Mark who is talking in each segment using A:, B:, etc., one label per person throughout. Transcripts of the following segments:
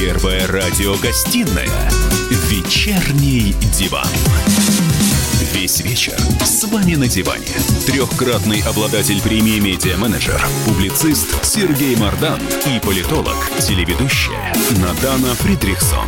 A: Первая радиогостинная «Вечерний диван». Весь вечер с вами на диване. Трехкратный обладатель премии «Медиа-менеджер», публицист Сергей Мардан и политолог, телеведущая Надана Фридрихсон.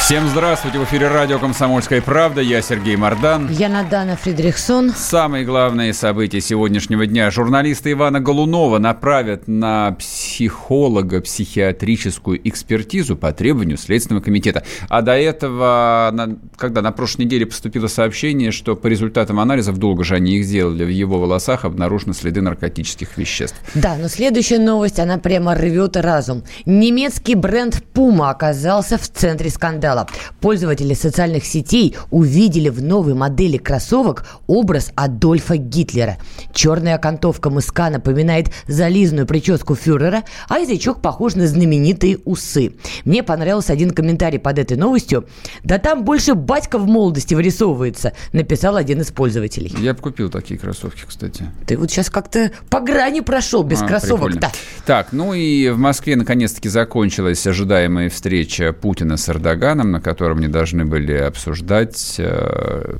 B: Всем здравствуйте! В эфире радио «Комсомольская правда». Я Сергей Мордан.
C: Я Надана Фридрихсон.
B: Самые главные события сегодняшнего дня. Журналисты Ивана Голунова направят на психолога психиатрическую экспертизу по требованию Следственного комитета. А до этого, когда на прошлой неделе поступило сообщение, что по результатам анализов, долго же они их сделали, в его волосах обнаружены следы наркотических веществ.
C: Да, но следующая новость, она прямо рвет разум. Немецкий бренд Puma оказался в центре скандала скандала. Пользователи социальных сетей увидели в новой модели кроссовок образ Адольфа Гитлера. Черная окантовка мыска напоминает зализную прическу фюрера, а язычок похож на знаменитые усы. Мне понравился один комментарий под этой новостью. «Да там больше батька в молодости вырисовывается», написал один из пользователей.
B: Я бы купил такие кроссовки, кстати.
C: Ты вот сейчас как-то по грани прошел без а, кроссовок. Да.
B: Так, ну и в Москве наконец-таки закончилась ожидаемая встреча Путина с Эрдоганом Эрдоганом, на котором не должны были обсуждать э,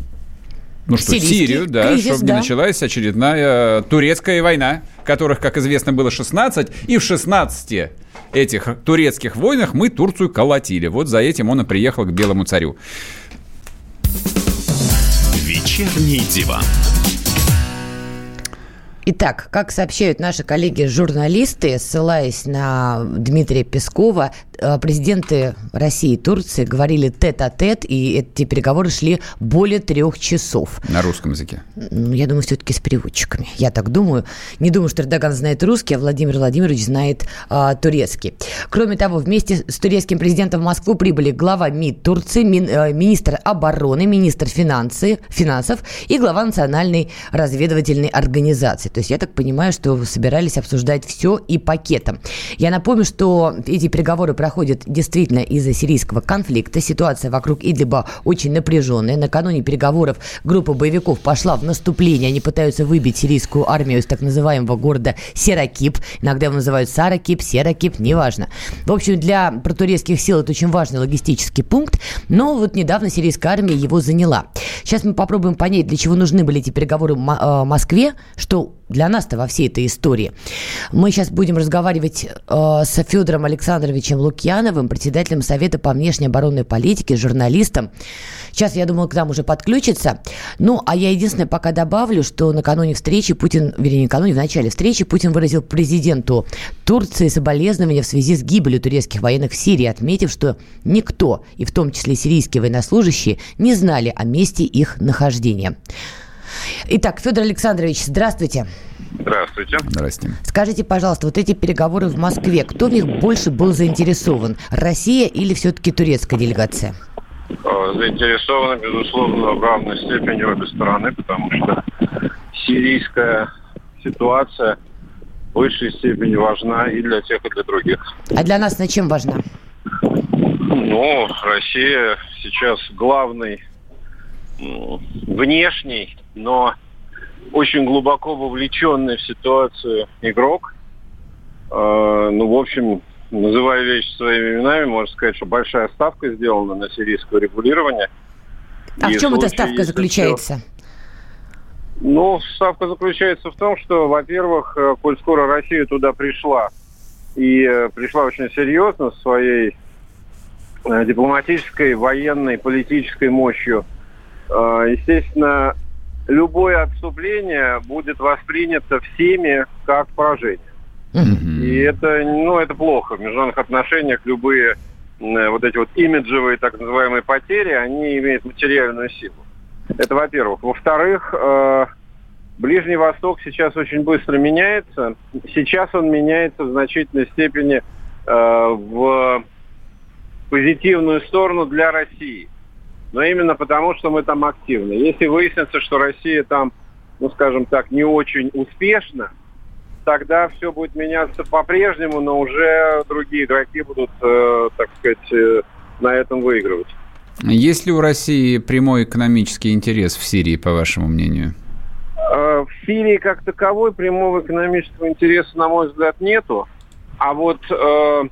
B: ну что, Сирийский Сирию, да, кризис, чтобы да. не началась очередная турецкая война, которых, как известно, было 16, и в 16 этих турецких войнах мы Турцию колотили. Вот за этим он и приехал к Белому царю.
A: Вечерний диван.
C: Итак, как сообщают наши коллеги-журналисты, ссылаясь на Дмитрия Пескова, э, президенты России и Турции говорили тет-а-тет, и эти переговоры шли более трех часов.
B: На русском языке?
C: Я думаю, все-таки с переводчиками. Я так думаю. Не думаю, что Эрдоган знает русский, а Владимир Владимирович знает а, турецкий. Кроме того, вместе с турецким президентом в Москву прибыли глава МИД Турции, ми, э, министр обороны, министр финансы, финансов и глава национальной разведывательной организации. Есть я так понимаю, что собирались обсуждать все и пакетом. Я напомню, что эти переговоры проходят действительно из-за сирийского конфликта. Ситуация вокруг Идлиба очень напряженная. Накануне переговоров группа боевиков пошла в наступление. Они пытаются выбить сирийскую армию из так называемого города Серакип. Иногда его называют Саракип, Серакип, неважно. В общем, для протурецких сил это очень важный логистический пункт. Но вот недавно сирийская армия его заняла. Сейчас мы попробуем понять, для чего нужны были эти переговоры в э, Москве, что для нас-то во всей этой истории. Мы сейчас будем разговаривать э, с Федором Александровичем Лукьяновым, председателем Совета по внешней оборонной политике, журналистом. Сейчас, я думаю, к нам уже подключится. Ну, а я единственное пока добавлю, что накануне встречи Путин, вернее, накануне, в начале встречи Путин выразил президенту Турции соболезнования в связи с гибелью турецких военных в Сирии, отметив, что никто, и в том числе сирийские военнослужащие, не знали о месте их нахождения. Итак, Федор Александрович, здравствуйте.
D: Здравствуйте.
B: Здравствуйте.
C: Скажите, пожалуйста, вот эти переговоры в Москве, кто в них больше был заинтересован? Россия или все-таки турецкая делегация?
D: Э, заинтересованы, безусловно, в равной степени обе стороны, потому что сирийская ситуация в высшей степени важна и для тех, и для других.
C: А для нас на чем важна?
D: Ну, Россия сейчас главный внешний, но очень глубоко вовлеченный в ситуацию игрок. Э, ну, в общем, называя вещи своими именами, можно сказать, что большая ставка сделана на сирийское регулирование.
C: А и в чем эта ставка заключается? Все...
D: Ну, ставка заключается в том, что, во-первых, э, коль скоро Россия туда пришла, и э, пришла очень серьезно своей дипломатической, военной, политической мощью – естественно, любое отступление будет воспринято всеми как поражение. Mm-hmm. И это, ну, это плохо. В международных отношениях любые вот эти вот имиджевые так называемые потери, они имеют материальную силу. Это во-первых. Во-вторых, э, Ближний Восток сейчас очень быстро меняется. Сейчас он меняется в значительной степени э, в позитивную сторону для России но именно потому, что мы там активны. Если выяснится, что Россия там, ну, скажем так, не очень успешна, тогда все будет меняться по-прежнему, но уже другие игроки будут, э, так сказать, э, на этом выигрывать.
B: Есть ли у России прямой экономический интерес в Сирии, по вашему мнению?
D: Э, в Сирии как таковой прямого экономического интереса, на мой взгляд, нету. А вот э,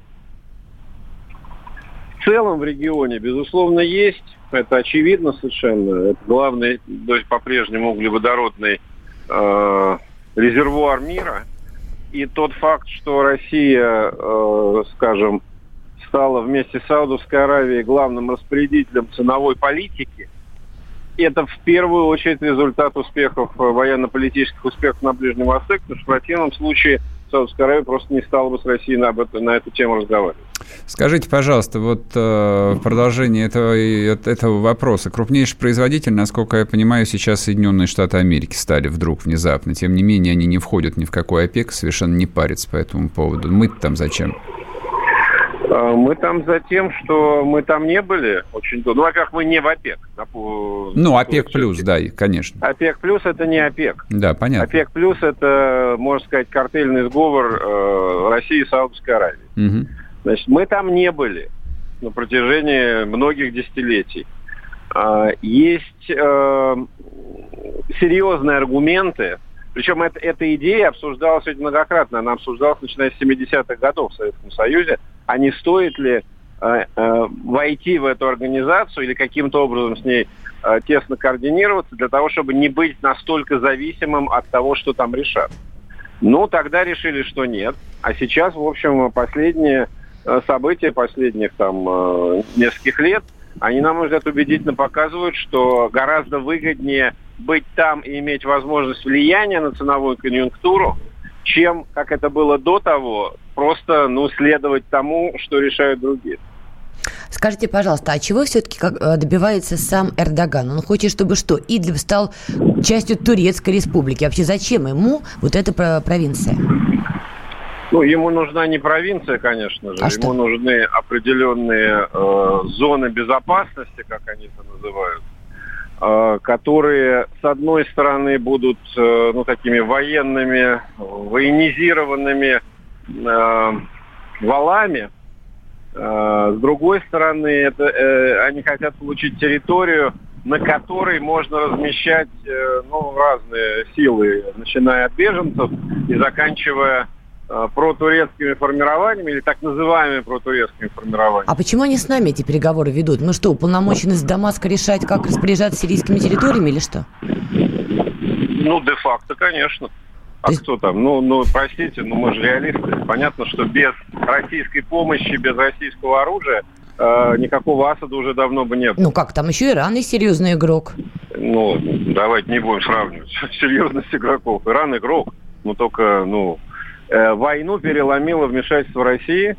D: целом в регионе, безусловно, есть. Это очевидно совершенно. Это главный, то есть по-прежнему углеводородный э, резервуар мира. И тот факт, что Россия, э, скажем, стала вместе с Саудовской Аравией главным распорядителем ценовой политики, это в первую очередь результат успехов, э, военно-политических успехов на Ближнем Востоке, потому что в противном случае Саудовская Аравия просто не стала бы с Россией на, на эту тему разговаривать.
B: Скажите, пожалуйста, вот э, в продолжении этого, этого вопроса. Крупнейший производитель, насколько я понимаю, сейчас Соединенные Штаты Америки стали вдруг внезапно. Тем не менее, они не входят ни в какой ОПЕК, совершенно не парятся по этому поводу. мы там зачем?
D: А, мы там за тем, что мы там не были очень долго. Ну, во-первых, мы не в ОПЕК.
B: Ну, ОПЕК плюс, да, конечно.
D: ОПЕК плюс это не ОПЕК.
B: Да, понятно.
D: ОПЕК плюс это, можно сказать, картельный сговор э, России и Саудовской Аравии. Угу. Значит, мы там не были на протяжении многих десятилетий. Э, есть э, серьезные аргументы, причем это, эта идея обсуждалась многократно. Она обсуждалась начиная с 70-х годов в Советском Союзе а не стоит ли э, э, войти в эту организацию или каким-то образом с ней э, тесно координироваться для того, чтобы не быть настолько зависимым от того, что там решат. Ну, тогда решили, что нет. А сейчас, в общем, последние э, события последних там э, нескольких лет, они, на мой взгляд, убедительно показывают, что гораздо выгоднее быть там и иметь возможность влияния на ценовую конъюнктуру, чем, как это было до того, просто ну, следовать тому, что решают другие.
C: Скажите, пожалуйста, а чего все-таки э, добивается сам Эрдоган? Он хочет, чтобы что, Идлиб стал частью Турецкой республики. Вообще зачем ему вот эта провинция?
D: Ну, ему нужна не провинция, конечно же. А ему что? нужны определенные э, зоны безопасности, как они это называют. Э, которые, с одной стороны, будут э, ну, такими военными, военизированными э, валами, с другой стороны, это, они хотят получить территорию, на которой можно размещать ну, разные силы, начиная от беженцев и заканчивая Э, протурецкими формированиями или так называемыми протурецкими формированиями.
C: А почему они с нами эти переговоры ведут? Мы что, уполномочены с Дамаска решать, как распоряжаться сирийскими территориями или что?
D: Ну, де-факто, конечно. А есть... кто там? Ну, ну, простите, но мы же реалисты. Понятно, что без российской помощи, без российского оружия э, никакого Асада уже давно бы нет.
C: Ну как, там еще Иран и серьезный игрок.
D: Ну, давайте не будем сравнивать серьезность игроков. Иран игрок, но только, ну, Э, войну переломило вмешательство России, э,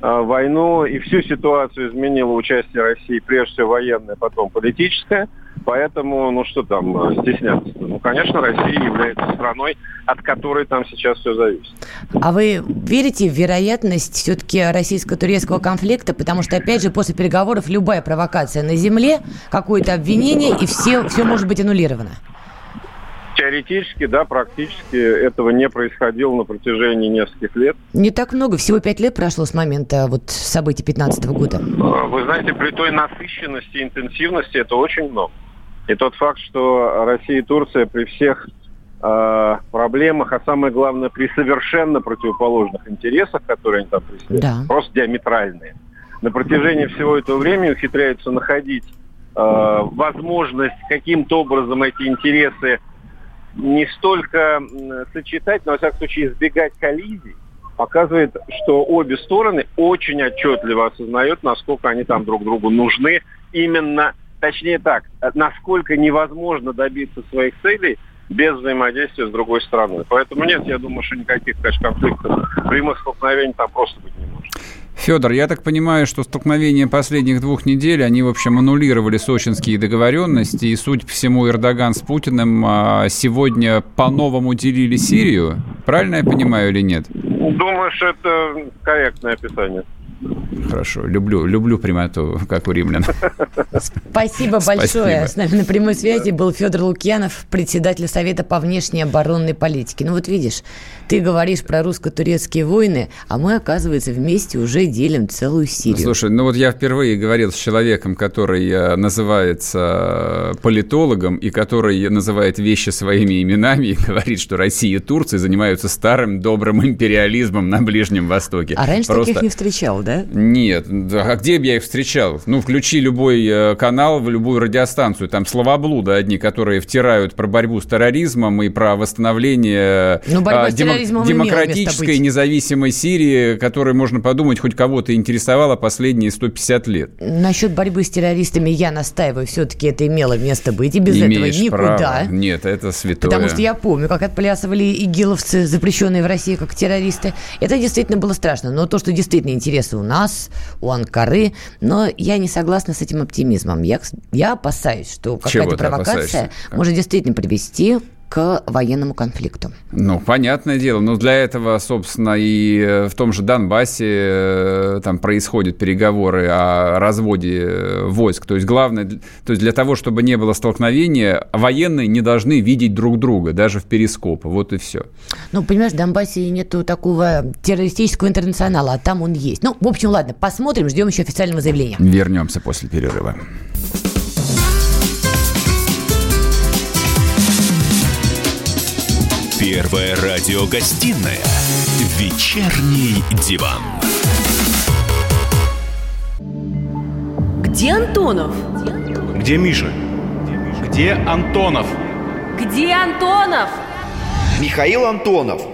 D: войну и всю ситуацию изменило участие России, прежде всего военное, потом политическое. Поэтому, ну что там э, стесняться -то? Ну, конечно, Россия является страной, от которой там сейчас все зависит.
C: А вы верите в вероятность все-таки российско-турецкого конфликта? Потому что, опять же, после переговоров любая провокация на земле, какое-то обвинение, и все, все может быть аннулировано.
D: Теоретически, да, практически этого не происходило на протяжении нескольких лет.
C: Не так много, всего пять лет прошло с момента вот событий 15 года.
D: А, вы знаете, при той насыщенности, интенсивности это очень много. И тот факт, что Россия и Турция при всех э, проблемах, а самое главное, при совершенно противоположных интересах, которые они там преследуют, да. просто диаметральные, на протяжении всего этого времени ухитряются находить э, возможность каким-то образом эти интересы не столько сочетать, но, во всяком случае, избегать коллизий, показывает, что обе стороны очень отчетливо осознают, насколько они там друг другу нужны. Именно, точнее так, насколько невозможно добиться своих целей без взаимодействия с другой стороной. Поэтому нет, я думаю, что никаких, конечно, конфликтов, прямых столкновений там просто быть не может.
B: Федор, я так понимаю, что столкновения последних двух недель, они, в общем, аннулировали сочинские договоренности, и, судя по всему, Эрдоган с Путиным а, сегодня по-новому делили Сирию. Правильно я понимаю или нет?
D: Думаю, что это корректное описание.
B: Хорошо, люблю, люблю прямоту, как у римлян.
C: Спасибо большое. С нами на прямой связи был Федор Лукьянов, председатель Совета по внешней оборонной политике. Ну вот видишь, ты говоришь про русско-турецкие войны, а мы, оказывается, вместе уже делим целую Сирию.
B: Слушай, ну вот я впервые говорил с человеком, который э, называется э, политологом и который называет вещи своими именами и говорит, что Россия и Турция занимаются старым добрым империализмом на Ближнем Востоке.
C: А раньше Просто... таких не встречал, да?
B: Нет, а где бы я их встречал? Ну, включи любой э, канал, в любую радиостанцию, там словоблуды одни, которые втирают про борьбу с терроризмом и про восстановление
C: ну, а, демо-
B: демократической независимой Сирии, которой, можно подумать, хоть кого-то интересовало последние 150 лет.
C: Насчет борьбы с террористами я настаиваю, все-таки это имело место быть, и без
B: Имеешь
C: этого никуда.
B: Право. Нет, это святое.
C: Потому что я помню, как отплясывали игиловцы, запрещенные в России как террористы. Это действительно было страшно. Но то, что действительно интересы у нас, у Анкары, но я не согласна с этим оптимизмом. Я, я опасаюсь, что какая-то провокация может действительно привести к военному конфликту.
B: Ну, понятное дело. Но для этого, собственно, и э, в том же Донбассе э, там происходят переговоры о разводе э, войск. То есть главное, то есть для того, чтобы не было столкновения, военные не должны видеть друг друга, даже в перископ. Вот и все.
C: Ну, понимаешь, в Донбассе нету такого террористического интернационала, а там он есть. Ну, в общем, ладно, посмотрим, ждем еще официального заявления.
B: Вернемся после перерыва.
A: Первая радиогостинная «Вечерний диван».
E: Где Антонов?
F: Где Миша? Где Антонов?
E: Где Антонов?
G: Михаил Антонов –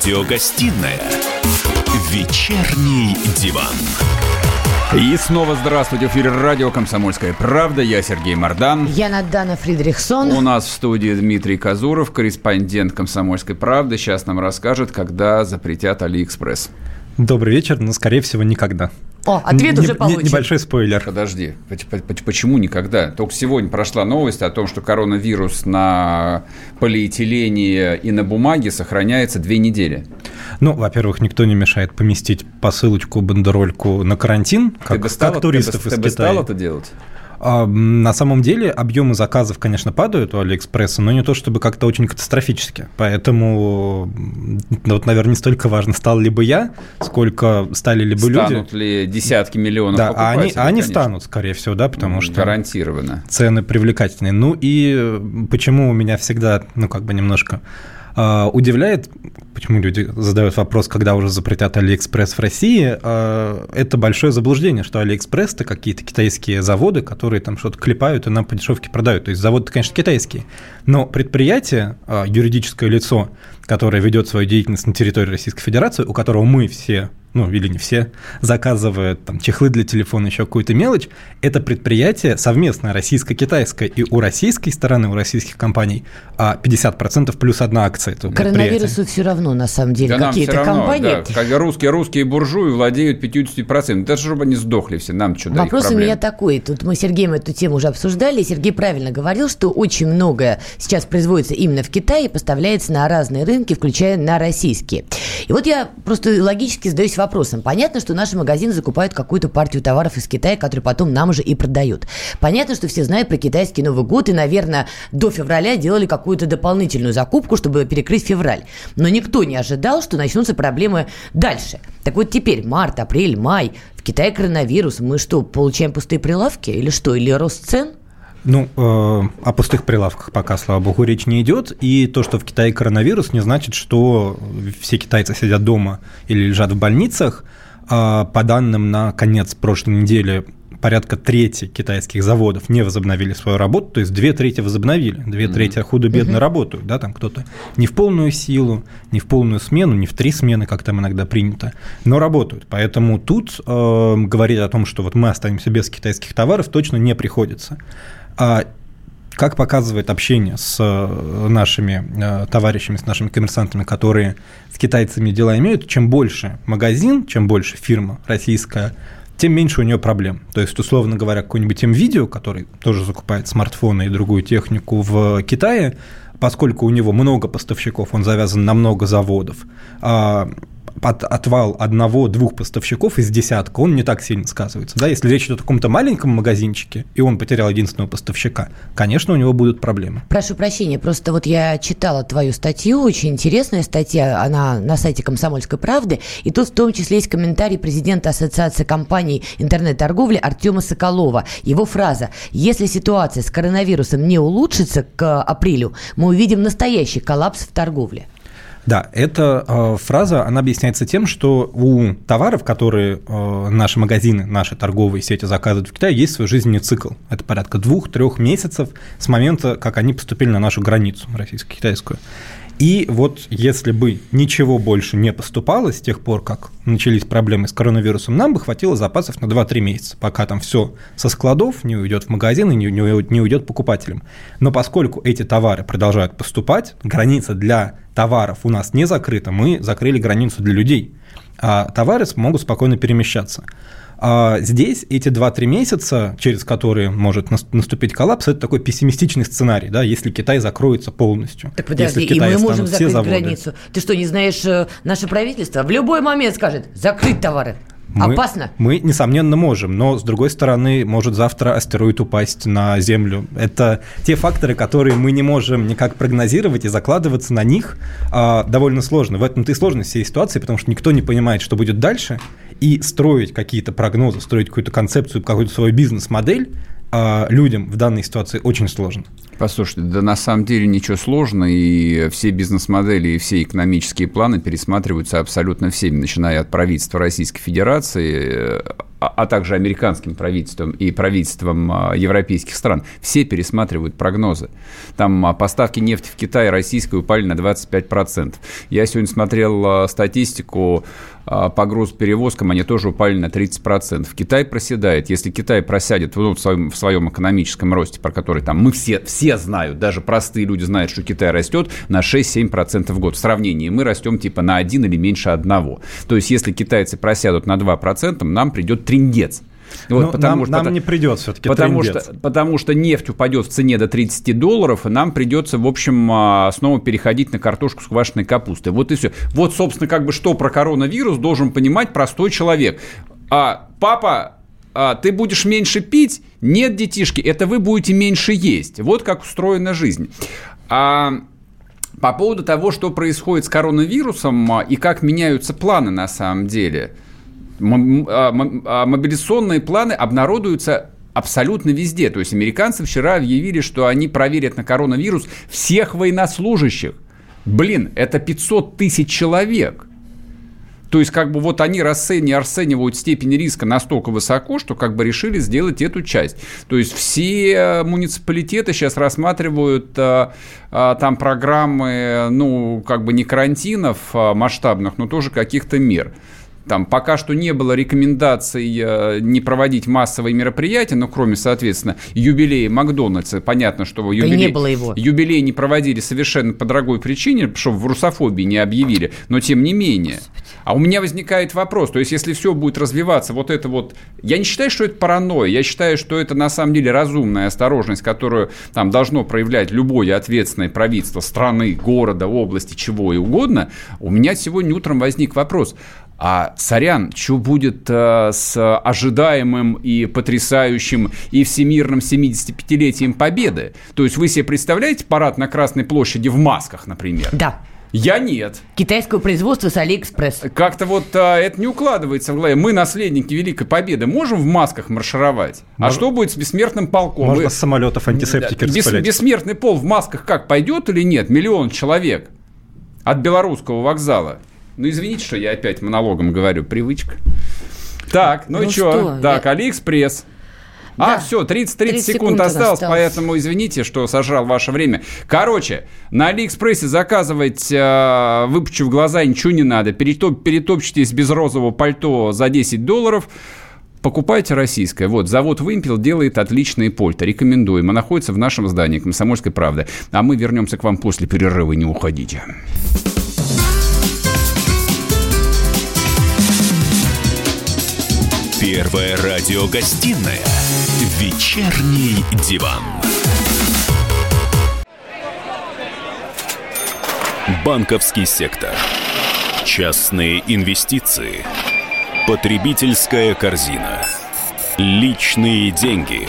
A: Радиогостинная «Вечерний диван».
B: И снова здравствуйте. В эфире радио «Комсомольская правда». Я Сергей Мардан.
C: Я Надана Фридрихсон.
B: У нас в студии Дмитрий Казуров, корреспондент «Комсомольской правды». Сейчас нам расскажет, когда запретят Алиэкспресс.
H: Добрый вечер, но, скорее всего, никогда.
C: О, ответ не, уже получен.
H: Небольшой спойлер.
B: Подожди, почему никогда? Только сегодня прошла новость о том, что коронавирус на полиэтилене и на бумаге сохраняется две недели.
H: Ну, во-первых, никто не мешает поместить посылочку, бандерольку на карантин, как, ты бы стал, как туристов
B: ты
H: бы,
B: из
H: ты
B: Китая. Ты бы стал это делать?
H: А, на самом деле объемы заказов, конечно, падают у Алиэкспресса, но не то чтобы как-то очень катастрофически. Поэтому, вот, наверное, не столько важно, стал ли бы я, сколько стали ли бы
B: Станут
H: люди.
B: Станут ли десятки миллионов
H: Да, а они, а они станут, скорее всего, да, потому что...
B: Гарантированно.
H: Цены привлекательные. Ну и почему у меня всегда, ну, как бы немножко удивляет, почему люди задают вопрос, когда уже запретят Алиэкспресс в России, а, это большое заблуждение, что Алиэкспресс – это какие-то китайские заводы, которые там что-то клепают и нам по дешевке продают. То есть заводы, конечно, китайские, но предприятие, а, юридическое лицо, которое ведет свою деятельность на территории Российской Федерации, у которого мы все ну или не все, заказывают там чехлы для телефона, еще какую-то мелочь, это предприятие совместное российско-китайское, и у российской стороны, у российских компаний 50% плюс одна акция этого
C: Коронавирусу все равно, на самом деле, да какие-то равно, компании.
B: Да, как русские, русские буржуи владеют 50%. Даже чтобы они сдохли все, нам что
C: Вопрос у меня такой, тут мы с Сергеем эту тему уже обсуждали, Сергей правильно говорил, что очень многое сейчас производится именно в Китае и поставляется на разные рынки, включая на российские. И вот я просто логически задаюсь вопросом. Понятно, что наши магазины закупают какую-то партию товаров из Китая, которые потом нам уже и продают. Понятно, что все знают про китайский Новый год и, наверное, до февраля делали какую-то дополнительную закупку, чтобы перекрыть февраль. Но никто не ожидал, что начнутся проблемы дальше. Так вот теперь март, апрель, май, в Китае коронавирус. Мы что, получаем пустые прилавки или что? Или рост цен?
H: Ну, э, о пустых прилавках пока, слава богу, речь не идет. И то, что в Китае коронавирус, не значит, что все китайцы сидят дома или лежат в больницах. Э, по данным на конец прошлой недели, порядка трети китайских заводов не возобновили свою работу, то есть две трети возобновили, две трети mm-hmm. худо-бедно mm-hmm. работают, да, там кто-то не в полную силу, не в полную смену, не в три смены, как там иногда принято, но работают. Поэтому тут э, говорить о том, что вот мы останемся без китайских товаров, точно не приходится. А как показывает общение с э, нашими э, товарищами, с нашими коммерсантами, которые с китайцами дела имеют, чем больше магазин, чем больше фирма российская, тем меньше у нее проблем. То есть, условно говоря, какой-нибудь видео, который тоже закупает смартфоны и другую технику в Китае, поскольку у него много поставщиков, он завязан на много заводов, а от, отвал одного-двух поставщиков из десятка, он не так сильно сказывается. Да? Если речь идет о каком-то маленьком магазинчике, и он потерял единственного поставщика, конечно, у него будут проблемы.
C: Прошу прощения, просто вот я читала твою статью, очень интересная статья, она на сайте «Комсомольской правды», и тут в том числе есть комментарий президента Ассоциации компаний интернет-торговли Артема Соколова. Его фраза «Если ситуация с коронавирусом не улучшится к апрелю, мы увидим настоящий коллапс в торговле».
H: Да, эта э, фраза, она объясняется тем, что у товаров, которые э, наши магазины, наши торговые сети заказывают в Китае, есть свой жизненный цикл. Это порядка двух-трех месяцев с момента, как они поступили на нашу границу российско-китайскую. И вот если бы ничего больше не поступало с тех пор, как начались проблемы с коронавирусом, нам бы хватило запасов на 2-3 месяца, пока там все со складов не уйдет в магазин и не, не уйдет покупателям. Но поскольку эти товары продолжают поступать, граница для товаров у нас не закрыта, мы закрыли границу для людей, а товары могут спокойно перемещаться. А здесь эти 2-3 месяца, через которые может наступить коллапс, это такой пессимистичный сценарий, да, если Китай закроется полностью.
C: Так подожди, и мы можем закрыть границу. Ты что, не знаешь, э, наше правительство в любой момент скажет закрыть товары.
H: Мы,
C: Опасно?
H: Мы, несомненно, можем, но, с другой стороны, может завтра астероид упасть на Землю. Это те факторы, которые мы не можем никак прогнозировать, и закладываться на них а, довольно сложно. В этом-то и сложность всей ситуации, потому что никто не понимает, что будет дальше, и строить какие-то прогнозы, строить какую-то концепцию, какую-то свою бизнес-модель а, людям в данной ситуации очень сложно.
B: Послушайте, да на самом деле ничего сложного, и все бизнес-модели и все экономические планы пересматриваются абсолютно всеми, начиная от правительства Российской Федерации, а, а также американским правительством и правительством а, европейских стран. Все пересматривают прогнозы. Там а, поставки нефти в Китай российской упали на 25%. Я сегодня смотрел статистику по грузоперевозкам, они тоже упали на 30%. Китай проседает. Если Китай просядет ну, в, своем, в своем экономическом росте, про который там мы все, все знают, даже простые люди знают, что Китай растет на 6-7% в год. В сравнении мы растем типа на 1 или меньше одного. То есть если китайцы просядут на 2%, нам придет трендец.
H: Вот, ну, потому нам, что, нам не придет все-таки
B: потому что, потому что нефть упадет в цене до 30 долларов, и нам придется, в общем, а, снова переходить на картошку с квашеной капустой. Вот и все. Вот, собственно, как бы что про коронавирус должен понимать простой человек. А, папа, а, ты будешь меньше пить? Нет, детишки, это вы будете меньше есть. Вот как устроена жизнь. А по поводу того, что происходит с коронавирусом а, и как меняются планы на самом деле – мобилизационные планы обнародуются абсолютно везде. То есть американцы вчера объявили, что они проверят на коронавирус всех военнослужащих. Блин, это 500 тысяч человек. То есть, как бы вот они расцени, расценивают степень риска настолько высоко, что как бы решили сделать эту часть. То есть, все муниципалитеты сейчас рассматривают а, а, там программы, ну, как бы не карантинов а, масштабных, но тоже каких-то мер. Там пока что не было рекомендаций э, не проводить массовые мероприятия, но кроме, соответственно, юбилея Макдональдса, понятно, что юбилей,
C: да не, было его.
B: юбилей не проводили совершенно по другой причине, чтобы в русофобии не объявили, но тем не менее. А у меня возникает вопрос, то есть если все будет развиваться, вот это вот, я не считаю, что это паранойя, я считаю, что это на самом деле разумная осторожность, которую там должно проявлять любое ответственное правительство страны, города, области, чего и угодно. У меня сегодня утром возник вопрос, а, сорян, что будет а, с ожидаемым и потрясающим и всемирным 75-летием Победы? То есть вы себе представляете парад на Красной площади в масках, например?
C: Да.
B: Я нет.
C: Китайское производство с Алиэкспресс.
B: Как-то вот а, это не укладывается в голове. Мы, наследники Великой Победы, можем в масках маршировать? Мож... А что будет с бессмертным полком?
H: Можно Вы... с самолетов антисептики
B: Бес... Бессмертный полк в масках как, пойдет или нет? Миллион человек от белорусского вокзала. Ну, извините, что я опять монологом говорю. Привычка. Так, ну, ну и что? Так, я... Алиэкспресс. А, да. все, 30, 30, 30 секунд, секунд осталось, осталось, поэтому извините, что сожрал ваше время. Короче, на Алиэкспрессе заказывать, э, выпучив глаза, ничего не надо. Перетоп, перетопчитесь без розового пальто за 10 долларов. Покупайте российское. Вот, завод «Вымпел» делает отличные польта. Рекомендуем. А находится в нашем здании «Комсомольской правды». А мы вернемся к вам после перерыва. Не уходите.
A: Первая радиогостинная «Вечерний диван». Банковский сектор. Частные инвестиции. Потребительская корзина. Личные деньги.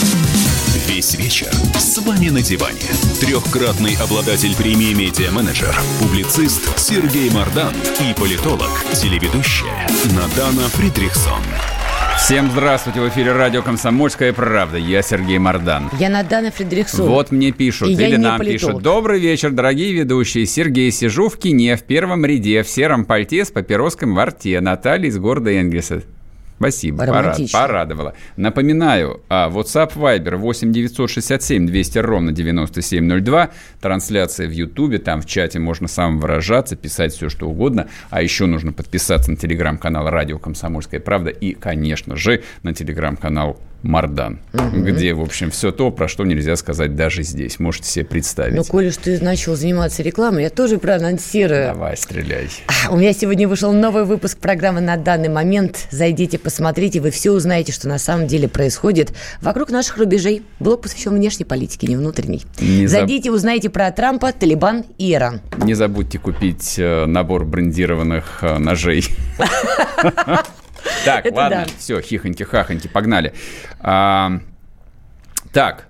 A: Весь вечер с вами на диване. Трехкратный обладатель премии «Медиа-менеджер», публицист Сергей Мардан и политолог, телеведущая Надана Фридрихсон.
B: Всем здравствуйте, в эфире радио «Комсомольская правда». Я Сергей Мардан.
C: Я Надана Фредериксон.
B: Вот мне пишут,
C: И я
B: или
C: не
B: нам
C: политолог.
B: пишут. Добрый вечер, дорогие ведущие. Сергей, сижу в кине в первом ряде, в сером пальте с папироском во рте. Наталья из города Энгельса. Спасибо, порад- порадовала. Напоминаю, а, WhatsApp Viber 8 967 200 ровно 9702. Трансляция в Ютубе, там в чате можно самовыражаться, писать все, что угодно. А еще нужно подписаться на телеграм-канал «Радио Комсомольская правда» и, конечно же, на телеграм-канал Мардан, где, в общем, все то, про что нельзя сказать даже здесь. Можете себе представить.
C: Ну, коли уж ты начал заниматься рекламой, я тоже проанонсирую.
B: Давай, стреляй.
C: А, У меня сегодня вышел новый выпуск программы «На данный момент». Зайдите, посмотрите, вы все узнаете, что на самом деле происходит вокруг наших рубежей. Блок посвящен внешней политике, не внутренней.
B: Не заб-
C: Зайдите, узнаете про Трампа, Талибан и Иран.
B: Не забудьте купить э, набор брендированных э, ножей. Так,
C: Это
B: ладно,
C: да.
B: все, хихоньки-хахоньки, погнали. А, Так,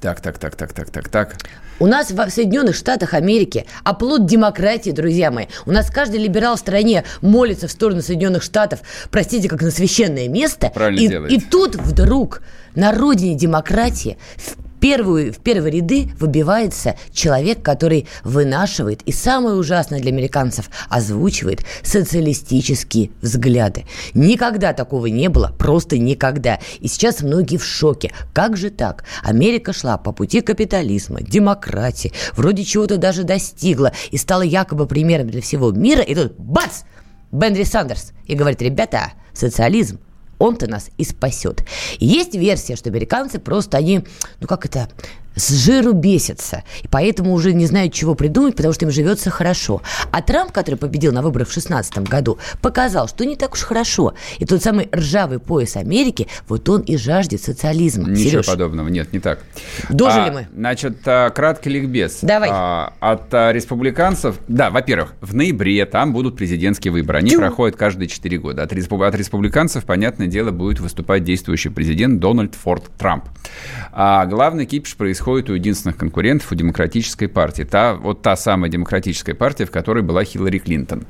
B: так, так, так, так, так, так, так.
C: У нас в Соединенных Штатах Америки оплот демократии, друзья мои. У нас каждый либерал в стране молится в сторону Соединенных Штатов, простите, как на священное место.
B: Правильно
C: и,
B: делает.
C: и тут вдруг на родине демократии в первую, в первые ряды выбивается человек, который вынашивает и самое ужасное для американцев озвучивает социалистические взгляды. Никогда такого не было, просто никогда. И сейчас многие в шоке. Как же так? Америка шла по пути капитализма, демократии, вроде чего-то даже достигла и стала якобы примером для всего мира, и тут бац! Бенри Сандерс и говорит, ребята, социализм он-то нас и спасет. Есть версия, что американцы просто они, ну как это, с жиру бесятся, и поэтому уже не знают, чего придумать, потому что им живется хорошо. А Трамп, который победил на выборах в 2016 году, показал, что не так уж хорошо. И тот самый ржавый пояс Америки, вот он и жаждет социализма.
B: Ничего
C: Сереж,
B: подобного, нет, не так.
C: Дожили
B: А,
C: мы.
B: Значит, а, краткий ликбез.
C: Давай.
B: А, От а, республиканцев, да, во-первых, в ноябре там будут президентские выборы. Они
C: Тю.
B: проходят каждые 4 года. От, респу- от республиканцев, понятное дело, будет выступать действующий президент Дональд Форд Трамп. А главный кипиш происходит у единственных конкурентов у демократической партии. Та, вот та самая демократическая партия, в которой была Хиллари Клинтон.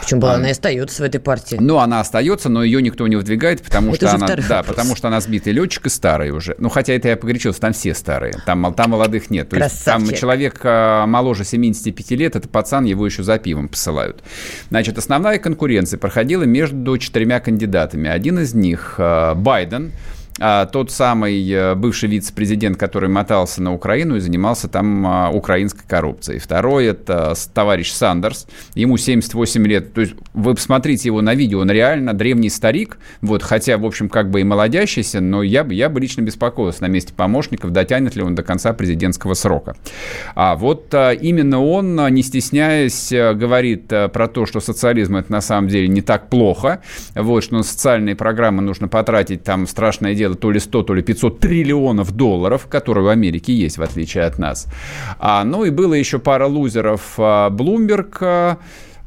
C: Причем была она и остается в этой партии.
B: Ну, она остается, но ее никто не выдвигает, потому
C: Это
B: что она, да,
C: вопрос.
B: потому что она сбитый летчик и старый уже. Ну, хотя это я погорячился, там все старые, там, там молодых нет. То есть там человек а, моложе 75 лет, это пацан, его еще за пивом посылают. Значит, основная конкуренция проходила между четырьмя кандидатами. Один из них а, Байден, а, тот самый э, бывший вице-президент, который мотался на Украину и занимался там а, украинской коррупцией. Второй – это с- товарищ Сандерс, ему 78 лет. То есть вы посмотрите его на видео, он реально древний старик, вот, хотя, в общем, как бы и молодящийся, но я я бы лично беспокоился на месте помощников, дотянет ли он до конца президентского срока. А вот а, именно он, не стесняясь, говорит про то, что социализм – это на самом деле не так плохо, вот, что на социальные программы нужно потратить там страшное дело то ли 100, то ли 500 триллионов долларов, которые в Америке есть, в отличие от нас. А, ну и было еще пара лузеров. а, Bloomberg, а,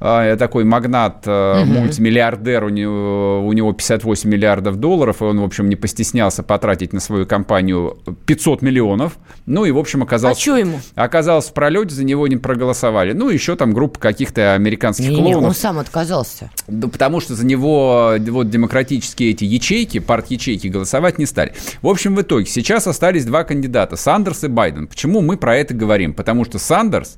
B: такой магнат, а, мультимиллиардер, у него, у него 58 миллиардов долларов, и он, в общем, не постеснялся потратить на свою компанию 500 миллионов. Ну и, в общем,
C: А
B: оказался,
C: что ему?
B: оказался в пролете, за него не проголосовали. Ну, еще там группа каких-то американских
C: Не-не,
B: клоунов.
C: он сам отказался.
B: Да потому что за него вот демократические эти ячейки, парт-ячейки голосовать не стали. В общем, в итоге сейчас остались два кандидата, Сандерс и Байден. Почему мы про это говорим? Потому что Сандерс,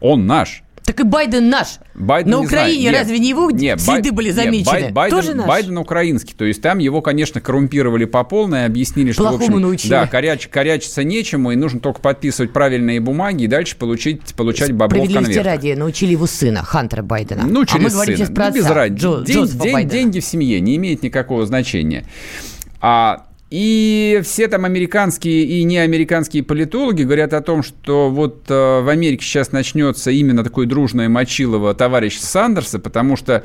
B: он наш.
C: Так и Байден наш.
B: Байден
C: На. Украине
B: Нет,
C: разве не его
B: нет,
C: следы
B: Бай-
C: были
B: нет,
C: замечены?
B: Бай- Байден,
C: Тоже наш?
B: Байден украинский. То есть там его, конечно, коррумпировали по полной, объяснили, что, в
C: Плохому
B: общем,
C: научили.
B: да, коряч, корячиться нечему, и нужно только подписывать правильные бумаги и дальше получить, получать бабло в конвертах.
C: ради, научили его сына, Хантера Байдена.
B: Ну,
C: а
B: через
C: мы говорим
B: сына.
C: сейчас про
B: Ну, без
C: отца,
B: разницы.
C: Джо-
B: День- день-
C: Байдена.
B: деньги в семье не имеет никакого значения. А и все там американские и неамериканские политологи говорят о том, что вот э, в Америке сейчас начнется именно такое дружное мочилово товарища Сандерса, потому что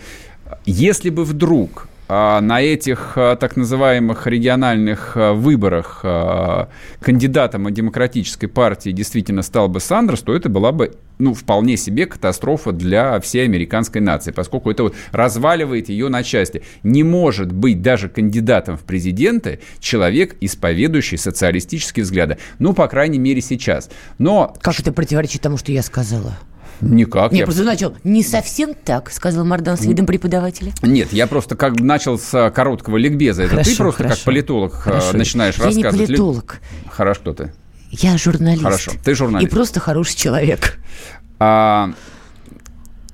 B: если бы вдруг на этих а, так называемых региональных а, выборах кандидатом от демократической партии действительно стал бы Сандерс, то это была бы ну, вполне себе катастрофа для всей американской нации, поскольку это вот разваливает ее на части. Не может быть даже кандидатом в президенты человек, исповедующий социалистические взгляды. Ну, по крайней мере, сейчас. Но...
C: Как это противоречит тому, что я сказала?
B: Никак.
C: Не, я просто начал. Не совсем так, сказал Мардан с видом преподавателя.
B: Нет, я просто как начал с короткого ликбеза. Это хорошо, ты просто хорошо. как политолог э, хорошо. начинаешь я рассказывать.
C: Я не политолог.
B: Хорошо, кто ты?
C: Я журналист.
B: Хорошо, ты журналист.
C: И просто хороший человек.
B: А,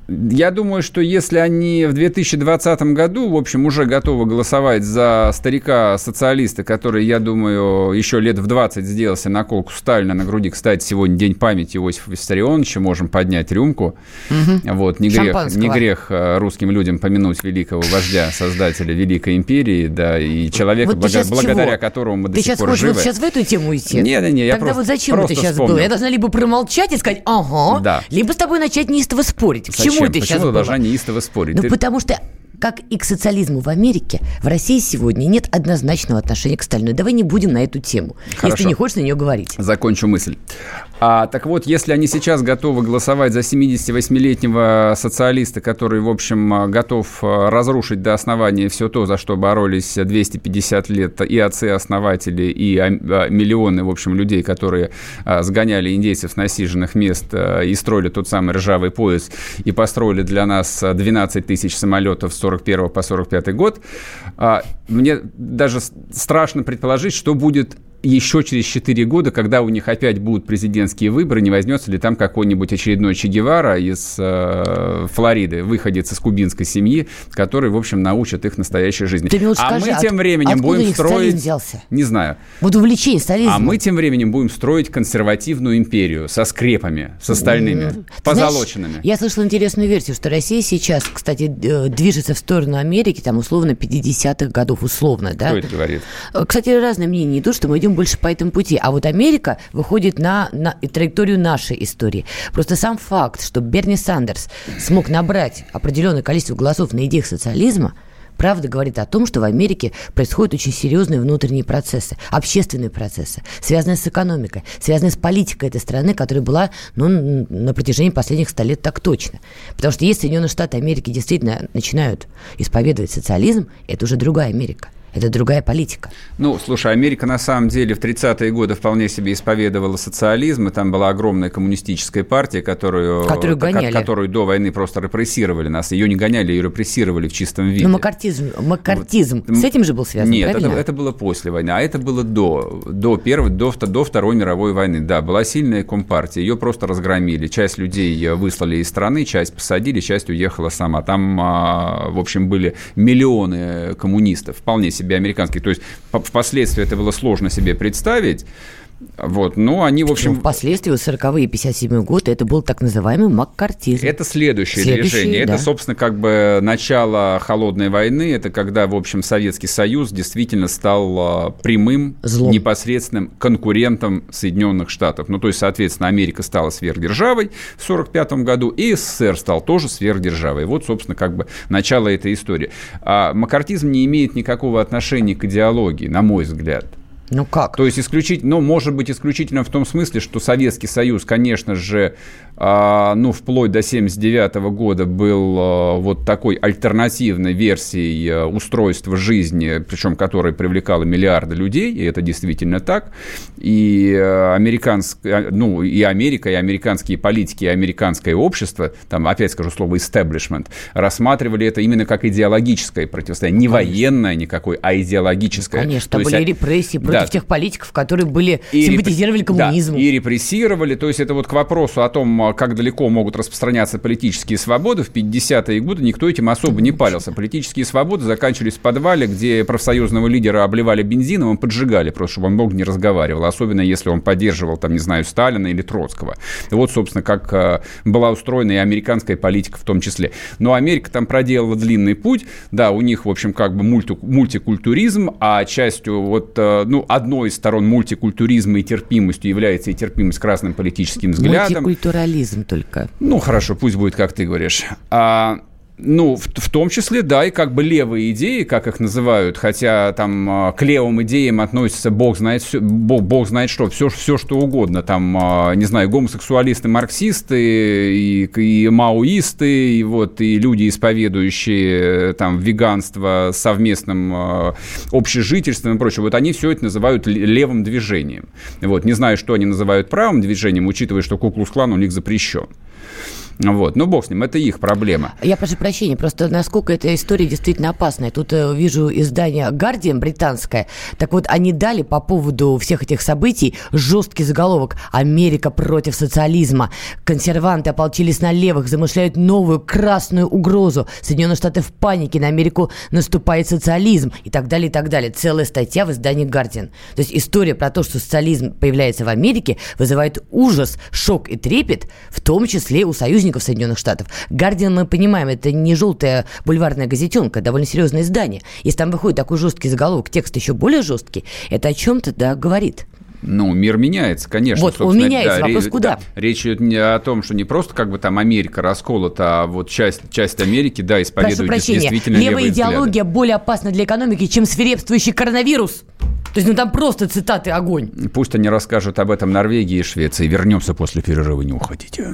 B: я думаю, что если они в 2020 году, в общем, уже готовы голосовать за старика-социалиста, который, я думаю, еще лет в 20 сделался наколку Сталина на груди. Кстати, сегодня день памяти Иосифа Виссарионовича, можем поднять рюмку. Угу. Вот, не грех, не грех э, русским людям помянуть великого вождя, создателя Великой Империи, да, и человека, вот блага, благодаря чего? которому мы ты до сих пор живы.
C: Ты сейчас в эту тему идти?
B: Нет, нет, нет.
C: Тогда
B: просто,
C: вот зачем это сейчас
B: вспомнил.
C: было? Я должна либо промолчать и сказать «ага», да. либо с тобой начать неистово спорить. К
B: зачем? Почему
C: сейчас
B: ты должна неистово спорить?
C: Ну,
B: ты...
C: потому что как и к социализму в Америке, в России сегодня нет однозначного отношения к Сталину. Давай не будем на эту тему, Хорошо. если не хочешь на нее говорить.
B: Закончу мысль. А, так вот, если они сейчас готовы голосовать за 78-летнего социалиста, который, в общем, готов э, разрушить до основания все то, за что боролись 250 лет и отцы-основатели, и а, а, миллионы, в общем, людей, которые а, сгоняли индейцев с насиженных мест и строили тот самый ржавый пояс, и построили для нас 12 тысяч самолетов 41 по 45 год. Мне даже страшно предположить, что будет еще через 4 года, когда у них опять будут президентские выборы, не возьмется ли там какой-нибудь очередной Че Гевара из э, Флориды, выходец из кубинской семьи, который, в общем, научит их настоящей жизни.
C: Ты
B: а
C: скажи,
B: мы тем от, временем будем строить...
C: взялся?
B: Не знаю.
C: Вот увлечение сталинизмом.
B: А мы тем временем будем строить консервативную империю со скрепами, с остальными, Ты позолоченными.
C: Знаешь, я слышал интересную версию, что Россия сейчас, кстати, э, движется в сторону Америки, там, условно, 50-х годов, условно, да?
B: Кто это говорит?
C: Э, кстати, разные мнения идут, что мы идем больше по этому пути. А вот Америка выходит на, на траекторию нашей истории. Просто сам факт, что Берни Сандерс смог набрать определенное количество голосов на идеях социализма, правда говорит о том, что в Америке происходят очень серьезные внутренние процессы, общественные процессы, связанные с экономикой, связанные с политикой этой страны, которая была ну, на протяжении последних ста лет так точно. Потому что если Соединенные Штаты Америки действительно начинают исповедовать социализм, это уже другая Америка. Это другая политика.
B: Ну, слушай, Америка на самом деле в 30-е годы вполне себе исповедовала социализм, и там была огромная коммунистическая партия, которую,
C: которую, гоняли.
B: которую до войны просто репрессировали нас. Ее не гоняли, ее репрессировали в чистом виде.
C: Но макартизм, макартизм вот. с этим же был связан,
B: Нет, это, это было после войны, а это было до, до, первой, до, до Второй мировой войны. Да, была сильная компартия, ее просто разгромили. Часть людей выслали из страны, часть посадили, часть уехала сама. Там, а, в общем, были миллионы коммунистов, вполне себе американских. То есть впоследствии это было сложно себе представить. Вот, ну, они, в общем...
C: Впоследствии, в 40-е и 57 год, это был так называемый маккартизм.
B: Это следующее Следующий, движение. Да. Это, собственно, как бы начало Холодной войны. Это когда, в общем, Советский Союз действительно стал а, прямым, Злом. непосредственным конкурентом Соединенных Штатов. Ну, то есть, соответственно, Америка стала сверхдержавой в 1945 году, и СССР стал тоже сверхдержавой. Вот, собственно, как бы начало этой истории. А маккартизм не имеет никакого отношения к идеологии, на мой взгляд.
C: Ну как?
B: То есть исключительно, ну, может быть, исключительно в том смысле, что Советский Союз, конечно же, ну, вплоть до 79 года был а, вот такой альтернативной версией а, устройства жизни, причем которая привлекала миллиарды людей, и это действительно так. И американская, ну, и Америка, и американские политики, и американское общество, там, опять скажу слово establishment, рассматривали это именно как идеологическое противостояние, не Конечно. военное никакое, а идеологическое.
C: Конечно, там были есть, репрессии против да. тех политиков, которые были, и симпатизировали коммунизму.
B: Да, и репрессировали, то есть это вот к вопросу о том, том, как далеко могут распространяться политические свободы, в 50-е годы никто этим особо не парился. Политические свободы заканчивались в подвале, где профсоюзного лидера обливали бензином и поджигали, просто чтобы он много не разговаривал, особенно если он поддерживал, там, не знаю, Сталина или Троцкого. Вот, собственно, как э, была устроена и американская политика в том числе. Но Америка там проделала длинный путь, да, у них, в общем, как бы мульти мультикультуризм, а частью вот, э, ну, одной из сторон мультикультуризма и терпимостью является и терпимость к разным политическим взглядам.
C: Мультикультурализм только.
B: Ну, хорошо, пусть будет, как ты говоришь. А, ну, в, в том числе, да, и как бы левые идеи, как их называют, хотя там а, к левым идеям относится бог знает, все, бог, бог знает что, все, все что угодно, там, а, не знаю, гомосексуалисты, марксисты, и, и маоисты, и вот, и люди, исповедующие там веганство совместным а, общежительством и прочее, вот они все это называют левым движением. Вот, не знаю, что они называют правым движением, учитывая, что Куклус-клан у них запрещен. Вот. Ну, бог с ним, это их проблема.
C: Я прошу прощения, просто насколько эта история действительно опасная. Тут э, вижу издание «Гардиан» британское. Так вот, они дали по поводу всех этих событий жесткий заголовок «Америка против социализма». Консерванты ополчились на левых, замышляют новую красную угрозу. Соединенные Штаты в панике, на Америку наступает социализм и так далее, и так далее. Целая статья в издании «Гардиан». То есть история про то, что социализм появляется в Америке, вызывает ужас, шок и трепет, в том числе у союзников союзников Соединенных Штатов. «Гардиан», мы понимаем, это не желтая бульварная газетенка, довольно серьезное издание. Если там выходит такой жесткий заголовок, текст еще более жесткий, это о чем-то, да, говорит.
B: Ну, мир меняется, конечно.
C: Вот, он меняется, да, вопрос речь, куда? Да,
B: речь идет не о том, что не просто как бы там Америка расколота, а вот часть, часть Америки, да, исповедует
C: Прошу прощения, действительно левая идеология взгляды. более опасна для экономики, чем свирепствующий коронавирус. То есть, ну там просто цитаты огонь.
B: Пусть они расскажут об этом Норвегии и Швеции. Вернемся после перерыва, не уходите.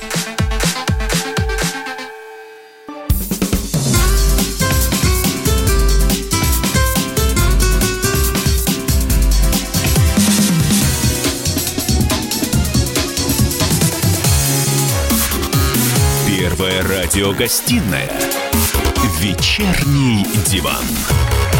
A: Радиогостинная «Вечерний диван».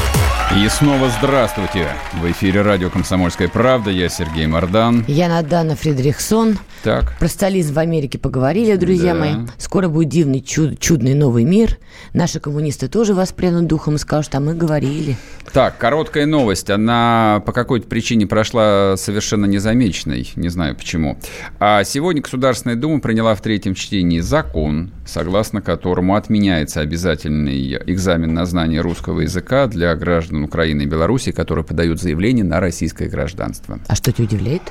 B: И снова здравствуйте. В эфире радио «Комсомольская правда». Я Сергей Мордан.
C: Я Надана Фридрихсон.
B: Так.
C: Про стализм в Америке поговорили, друзья да. мои. Скоро будет дивный, чуд, чудный новый мир. Наши коммунисты тоже воспрянут духом и скажут, а мы говорили.
B: Так, короткая новость. Она по какой-то причине прошла совершенно незамеченной. Не знаю почему. А сегодня Государственная Дума приняла в третьем чтении закон, согласно которому отменяется обязательный экзамен на знание русского языка для граждан Украины и Беларуси, которые подают заявление на российское гражданство.
C: А что тебя удивляет?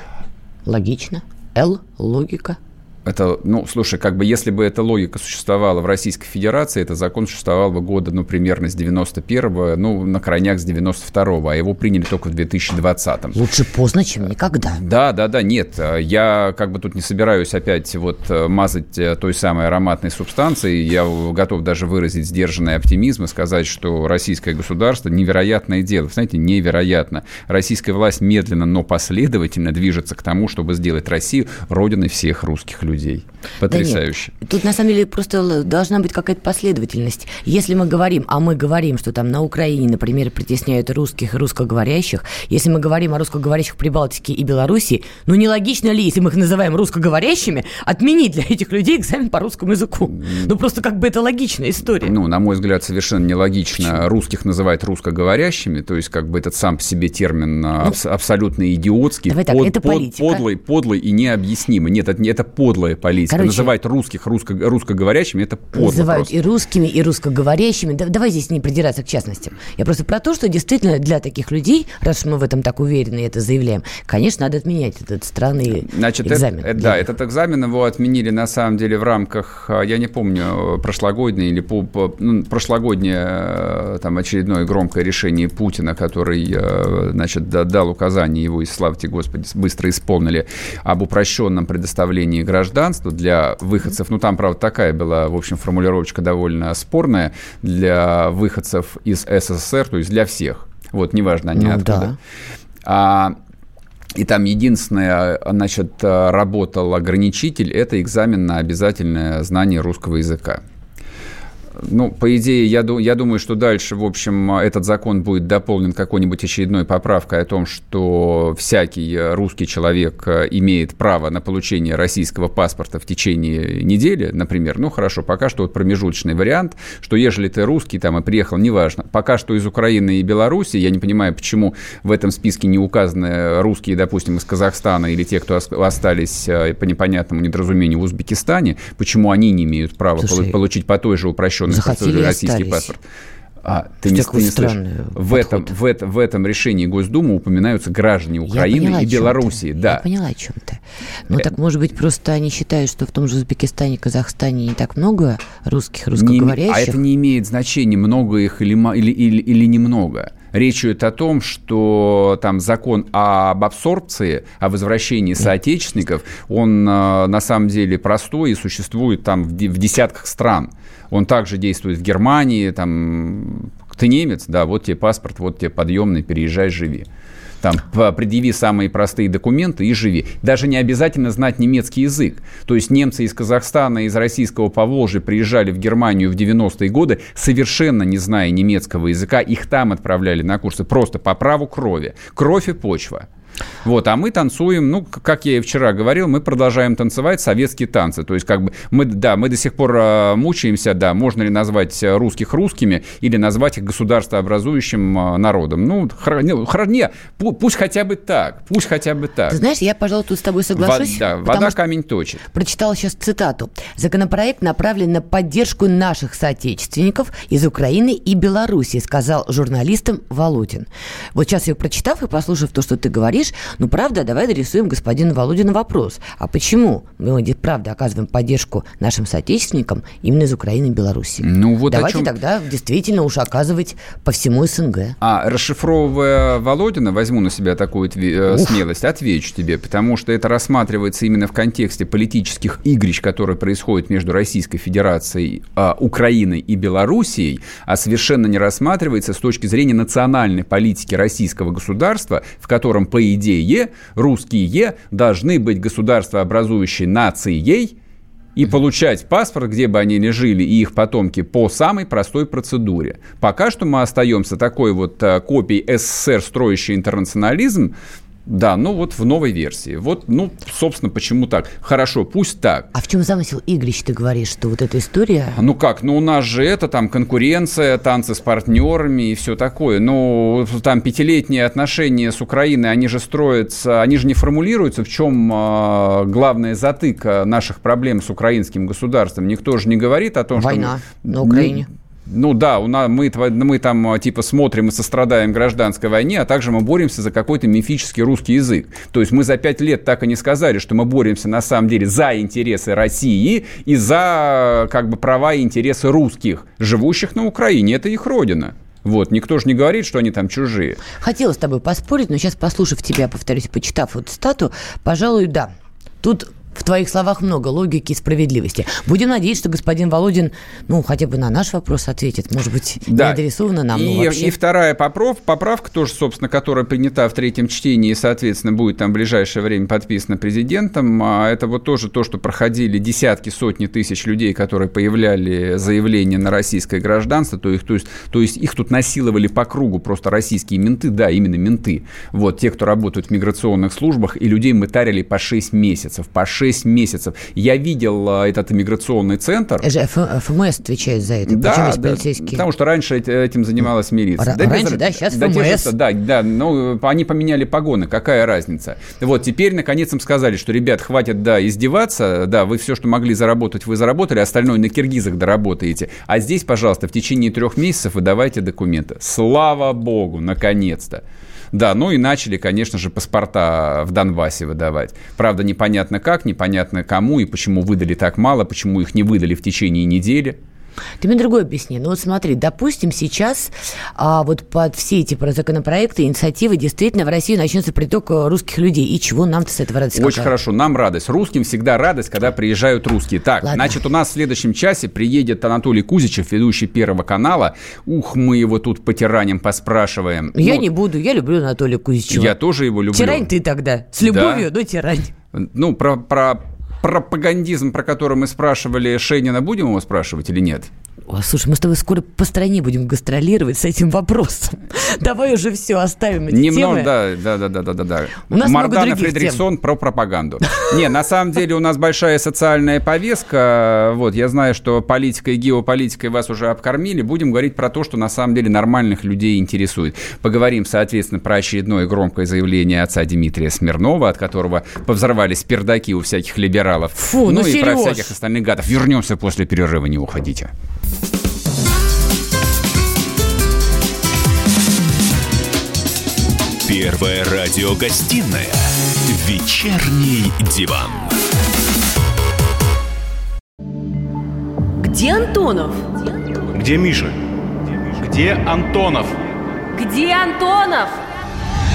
C: Логично. Л, логика –
B: это, ну, слушай, как бы если бы эта логика существовала в Российской Федерации, этот закон существовал бы года, ну, примерно с 91-го, ну, на крайняк с 92-го, а его приняли только в 2020-м.
C: Лучше поздно, чем никогда.
B: Да, да, да, нет, я как бы тут не собираюсь опять вот э, мазать э, той самой ароматной субстанцией, я готов даже выразить сдержанный оптимизм и сказать, что российское государство невероятное дело, знаете, невероятно. Российская власть медленно, но последовательно движется к тому, чтобы сделать Россию родиной всех русских людей людей. Потрясающе.
C: Да нет. Тут на самом деле просто должна быть какая-то последовательность. Если мы говорим, а мы говорим, что там на Украине, например, притесняют русских и русскоговорящих, если мы говорим о русскоговорящих Прибалтике и Белоруссии, ну нелогично ли, если мы их называем русскоговорящими, отменить для этих людей экзамен по русскому языку? Ну просто как бы это логичная история.
B: Ну, на мой взгляд, совершенно нелогично Почему? русских называть русскоговорящими, то есть как бы этот сам по себе термин ну, абсолютно идиотский,
C: давай так, под, это
B: под, подлый, подлый и необъяснимый. Нет, это, это подлый подлая политика. Короче, Называть русских русско, русскоговорящими – это подло
C: Называют просто. и русскими, и русскоговорящими. Да, давай здесь не придираться к частностям. Я просто про то, что действительно для таких людей, раз мы в этом так уверены и это заявляем, конечно, надо отменять этот странный Значит, экзамен.
B: Это, да, этот экзамен его отменили на самом деле в рамках, а, я не помню, прошлогодней или по, по, ну, прошлогоднее э, там очередное громкое решение Путина, который, э, значит, дал указание его, и славьте Господи, быстро исполнили, об упрощенном предоставлении гражданства для выходцев. Ну, там, правда, такая была, в общем, формулировочка довольно спорная для выходцев из СССР, то есть для всех. Вот, неважно, они ну, откуда. Да. А, и там единственное, значит, работал ограничитель – это экзамен на обязательное знание русского языка. Ну, по идее, я, я думаю, что дальше, в общем, этот закон будет дополнен какой-нибудь очередной поправкой о том, что всякий русский человек имеет право на получение российского паспорта в течение недели, например. Ну, хорошо, пока что вот промежуточный вариант, что ежели ты русский там и приехал, неважно, пока что из Украины и Беларуси, я не понимаю, почему в этом списке не указаны русские, допустим, из Казахстана или те, кто остались э, по непонятному недоразумению в Узбекистане, почему они не имеют права Слушай, получить по той же упрощенной захотели российский паспорт. А, ты не, ты не слышишь. В этом, в, это, в этом решении Госдумы упоминаются граждане Украины поняла, и Белоруссии. Да.
C: Я поняла, о чем ты. Ну, э... так, может быть, просто они считают, что в том же Узбекистане, Казахстане не так много русских, русскоговорящих?
B: Не, а это не имеет значения, много их или, или, или, или немного. Речь идет о том, что там закон об абсорбции, о возвращении соотечественников, он э, на самом деле простой и существует там в десятках стран. Он также действует в Германии, там, ты немец, да, вот тебе паспорт, вот тебе подъемный, переезжай, живи. Там, предъяви самые простые документы и живи. Даже не обязательно знать немецкий язык. То есть немцы из Казахстана, из российского Поволжья приезжали в Германию в 90-е годы, совершенно не зная немецкого языка. Их там отправляли на курсы просто по праву крови. Кровь и почва. Вот, а мы танцуем, ну, как я и вчера говорил, мы продолжаем танцевать советские танцы. То есть, как бы, мы, да, мы до сих пор э, мучаемся, да, можно ли назвать русских русскими или назвать их государствообразующим э, народом. Ну, хр, не, пусть хотя бы так, пусть хотя бы так.
C: Ты знаешь, я, пожалуй, тут с тобой соглашусь.
B: Во, да, вода камень точит.
C: Прочитала сейчас цитату. Законопроект направлен на поддержку наших соотечественников из Украины и Беларуси, сказал журналистам Володин. Вот сейчас я прочитав и послушав то, что ты говоришь, говоришь, ну, правда, давай адресуем господину Володину вопрос. А почему мы, правда, оказываем поддержку нашим соотечественникам именно из Украины и Беларуси? Ну, вот Давайте чем... тогда действительно уж оказывать по всему СНГ.
B: А, расшифровывая Володина, возьму на себя такую э, смелость, отвечу тебе, потому что это рассматривается именно в контексте политических игрищ, которые происходят между Российской Федерацией, э, Украиной и Белоруссией, а совершенно не рассматривается с точки зрения национальной политики российского государства, в котором, по идее, русские должны быть государствообразующей нацией, и получать паспорт, где бы они ни жили, и их потомки по самой простой процедуре. Пока что мы остаемся такой вот э, копией СССР, строящей интернационализм, да, ну вот в новой версии. Вот, ну, собственно, почему так? Хорошо, пусть так.
C: А в чем замысел игрищ, ты говоришь, что вот эта история?
B: Ну как, ну у нас же это там конкуренция, танцы с партнерами и все такое. Ну, там пятилетние отношения с Украиной, они же строятся, они же не формулируются, в чем э, главная затыка наших проблем с украинским государством. Никто же не говорит о том,
C: Война
B: что...
C: Война на Украине.
B: Ну да, у нас, мы, мы там типа смотрим и сострадаем гражданской войне, а также мы боремся за какой-то мифический русский язык. То есть мы за пять лет так и не сказали, что мы боремся на самом деле за интересы России и за как бы права и интересы русских, живущих на Украине. Это их родина. Вот, никто же не говорит, что они там чужие.
C: Хотела с тобой поспорить, но сейчас, послушав тебя, повторюсь, почитав вот стату, пожалуй, да. Тут в твоих словах много логики и справедливости. Будем надеяться, что господин Володин, ну, хотя бы на наш вопрос ответит. Может быть, да. не адресовано нам.
B: И, вообще... и вторая поправ, поправка тоже, собственно, которая принята в третьем чтении и, соответственно, будет там в ближайшее время подписана президентом. А это вот тоже то, что проходили десятки, сотни тысяч людей, которые появляли заявление на российское гражданство. То, их, то, есть, то есть их тут насиловали по кругу просто российские менты, да, именно менты. Вот, те, кто работают в миграционных службах, и людей мы тарили по 6 месяцев, по 6 6 месяцев. Я видел а, этот иммиграционный центр.
C: Это же ФМС отвечает за это.
B: Да, да, полицейские? потому что раньше этим занималась милиция.
C: Р- да, раньше, без... да, сейчас да, ФМС.
B: Те, да, да, ну, они поменяли погоны, какая разница. Вот, теперь, наконец, им сказали, что, ребят, хватит, да, издеваться, да, вы все, что могли заработать, вы заработали, остальное на киргизах доработаете. А здесь, пожалуйста, в течение трех месяцев выдавайте документы. Слава богу, наконец-то. Да, ну и начали, конечно же, паспорта в Донбассе выдавать. Правда, непонятно как, непонятно кому и почему выдали так мало, почему их не выдали в течение недели.
C: Ты мне другое объясни. Ну вот смотри, допустим, сейчас а, вот под все эти законопроекты, инициативы, действительно в Россию начнется приток э, русских людей. И чего нам-то с этого радость?
B: Очень какая? хорошо, нам радость. Русским всегда радость, когда приезжают русские. Так, Ладно. значит, у нас в следующем часе приедет Анатолий Кузичев, ведущий Первого канала. Ух, мы его тут потираним, поспрашиваем.
C: Я ну, не буду, я люблю Анатолия Кузичева.
B: Я тоже его люблю.
C: Тирань ты тогда, с любовью, да. но тирань.
B: Ну, про, про пропагандизм, про который мы спрашивали Шейнина, будем его спрашивать или нет?
C: О, слушай, мы с тобой скоро по стране будем гастролировать с этим вопросом. Давай уже все оставим эти
B: Немного, темы. да, да, да, да, да, да. У нас Мардана Фредериксон про пропаганду. Не, на самом деле у нас большая социальная повестка. Вот, я знаю, что политика и геополитикой вас уже обкормили. Будем говорить про то, что на самом деле нормальных людей интересует. Поговорим, соответственно, про очередное громкое заявление отца Дмитрия Смирнова, от которого повзорвались пердаки у всяких либералов.
C: Фу, ну,
B: ну и про всяких остальных гадов. Вернемся после перерыва, не уходите.
A: Первая радиогостинная «Вечерний диван».
E: Где Антонов?
F: Где Миша? Где Антонов?
E: Где Антонов?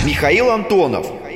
G: Михаил Антонов –